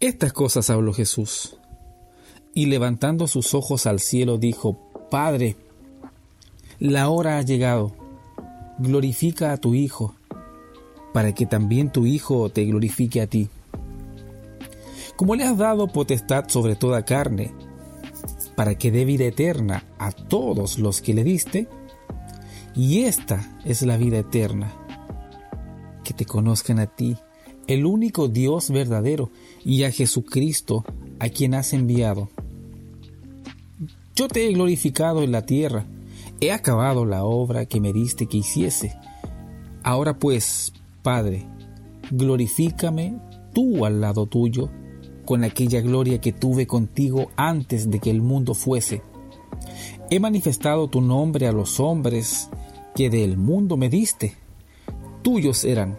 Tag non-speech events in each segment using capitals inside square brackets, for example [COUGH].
Estas cosas habló Jesús, y levantando sus ojos al cielo dijo, Padre, la hora ha llegado, glorifica a tu Hijo, para que también tu Hijo te glorifique a ti. Como le has dado potestad sobre toda carne, para que dé vida eterna a todos los que le diste, y esta es la vida eterna, que te conozcan a ti, el único Dios verdadero, y a Jesucristo, a quien has enviado. Yo te he glorificado en la tierra, he acabado la obra que me diste que hiciese. Ahora pues, Padre, glorifícame tú al lado tuyo, con aquella gloria que tuve contigo antes de que el mundo fuese. He manifestado tu nombre a los hombres que del mundo me diste. Tuyos eran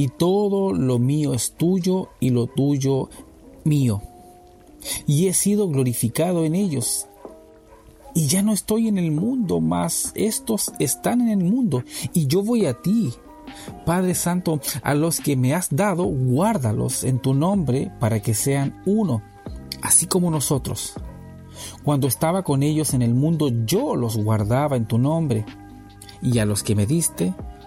y todo lo mío es tuyo y lo tuyo mío. Y he sido glorificado en ellos. Y ya no estoy en el mundo, mas estos están en el mundo, y yo voy a ti. Padre Santo, a los que me has dado, guárdalos en tu nombre para que sean uno, así como nosotros. Cuando estaba con ellos en el mundo, yo los guardaba en tu nombre, y a los que me diste,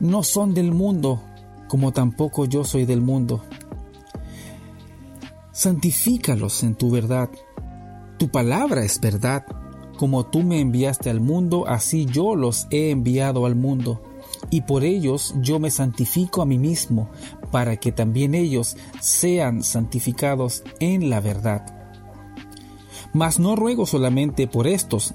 no son del mundo, como tampoco yo soy del mundo. Santifícalos en tu verdad. Tu palabra es verdad. Como tú me enviaste al mundo, así yo los he enviado al mundo. Y por ellos yo me santifico a mí mismo, para que también ellos sean santificados en la verdad. Mas no ruego solamente por estos,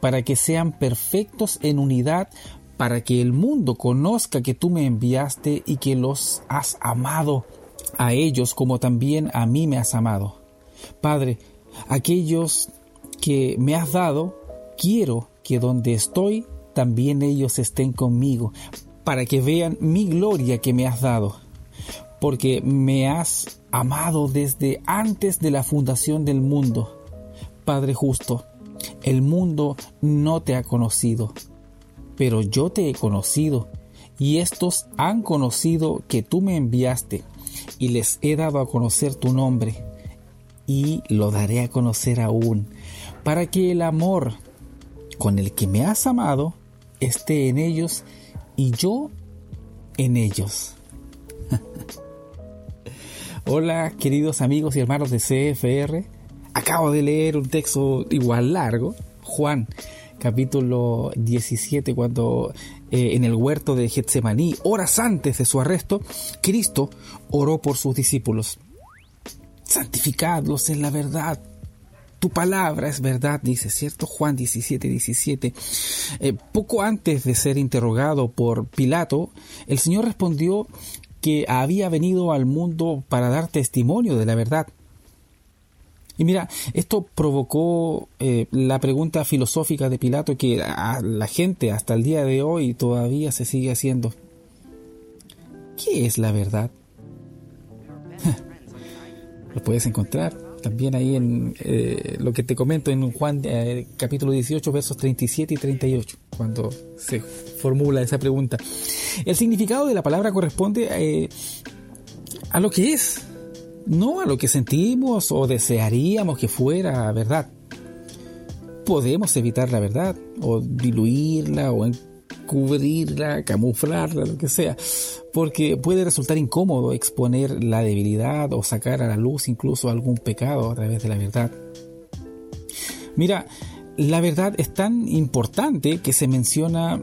para que sean perfectos en unidad, para que el mundo conozca que tú me enviaste y que los has amado a ellos como también a mí me has amado. Padre, aquellos que me has dado, quiero que donde estoy, también ellos estén conmigo, para que vean mi gloria que me has dado, porque me has amado desde antes de la fundación del mundo. Padre justo, el mundo no te ha conocido, pero yo te he conocido, y estos han conocido que tú me enviaste, y les he dado a conocer tu nombre, y lo daré a conocer aún, para que el amor con el que me has amado esté en ellos y yo en ellos. [LAUGHS] Hola queridos amigos y hermanos de CFR Acabo de leer un texto igual largo, Juan capítulo 17, cuando eh, en el huerto de Getsemaní, horas antes de su arresto, Cristo oró por sus discípulos. Santificadlos en la verdad. Tu palabra es verdad, dice, ¿cierto? Juan 17, 17. Eh, poco antes de ser interrogado por Pilato, el Señor respondió que había venido al mundo para dar testimonio de la verdad. Y mira, esto provocó eh, la pregunta filosófica de Pilato que la gente hasta el día de hoy todavía se sigue haciendo. ¿Qué es la verdad? [LAUGHS] Lo puedes encontrar También ahí en eh, lo que te comento en Juan eh, capítulo 18 versos 37 y 38, cuando se formula esa pregunta. El significado de la palabra corresponde a lo que es, no a lo que sentimos o desearíamos que fuera verdad. Podemos evitar la verdad o diluirla o cubrirla, camuflarla, lo que sea, porque puede resultar incómodo exponer la debilidad o sacar a la luz incluso algún pecado a través de la verdad. Mira, la verdad es tan importante que se menciona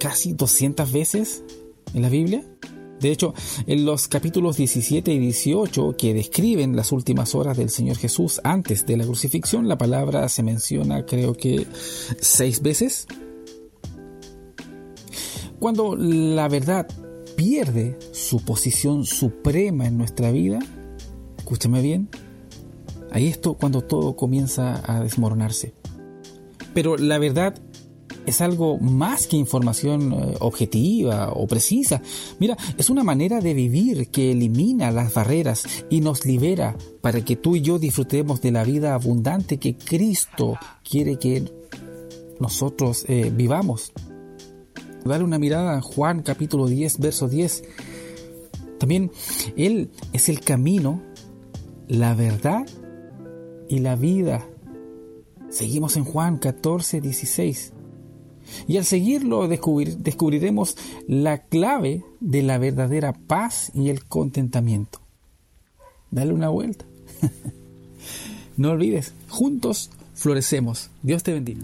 casi 200 veces en la Biblia. De hecho, en los capítulos 17 y 18 que describen las últimas horas del Señor Jesús antes de la crucifixión, la palabra se menciona creo que seis veces. Cuando la verdad pierde su posición suprema en nuestra vida, escúchame bien, ahí esto cuando todo comienza a desmoronarse. Pero la verdad es algo más que información eh, objetiva o precisa. Mira, es una manera de vivir que elimina las barreras y nos libera para que tú y yo disfrutemos de la vida abundante que Cristo quiere que nosotros eh, vivamos. Dale una mirada a Juan capítulo 10, verso 10. También Él es el camino, la verdad y la vida. Seguimos en Juan 14, 16. Y al seguirlo descubriremos la clave de la verdadera paz y el contentamiento. Dale una vuelta. [LAUGHS] no olvides, juntos florecemos. Dios te bendiga.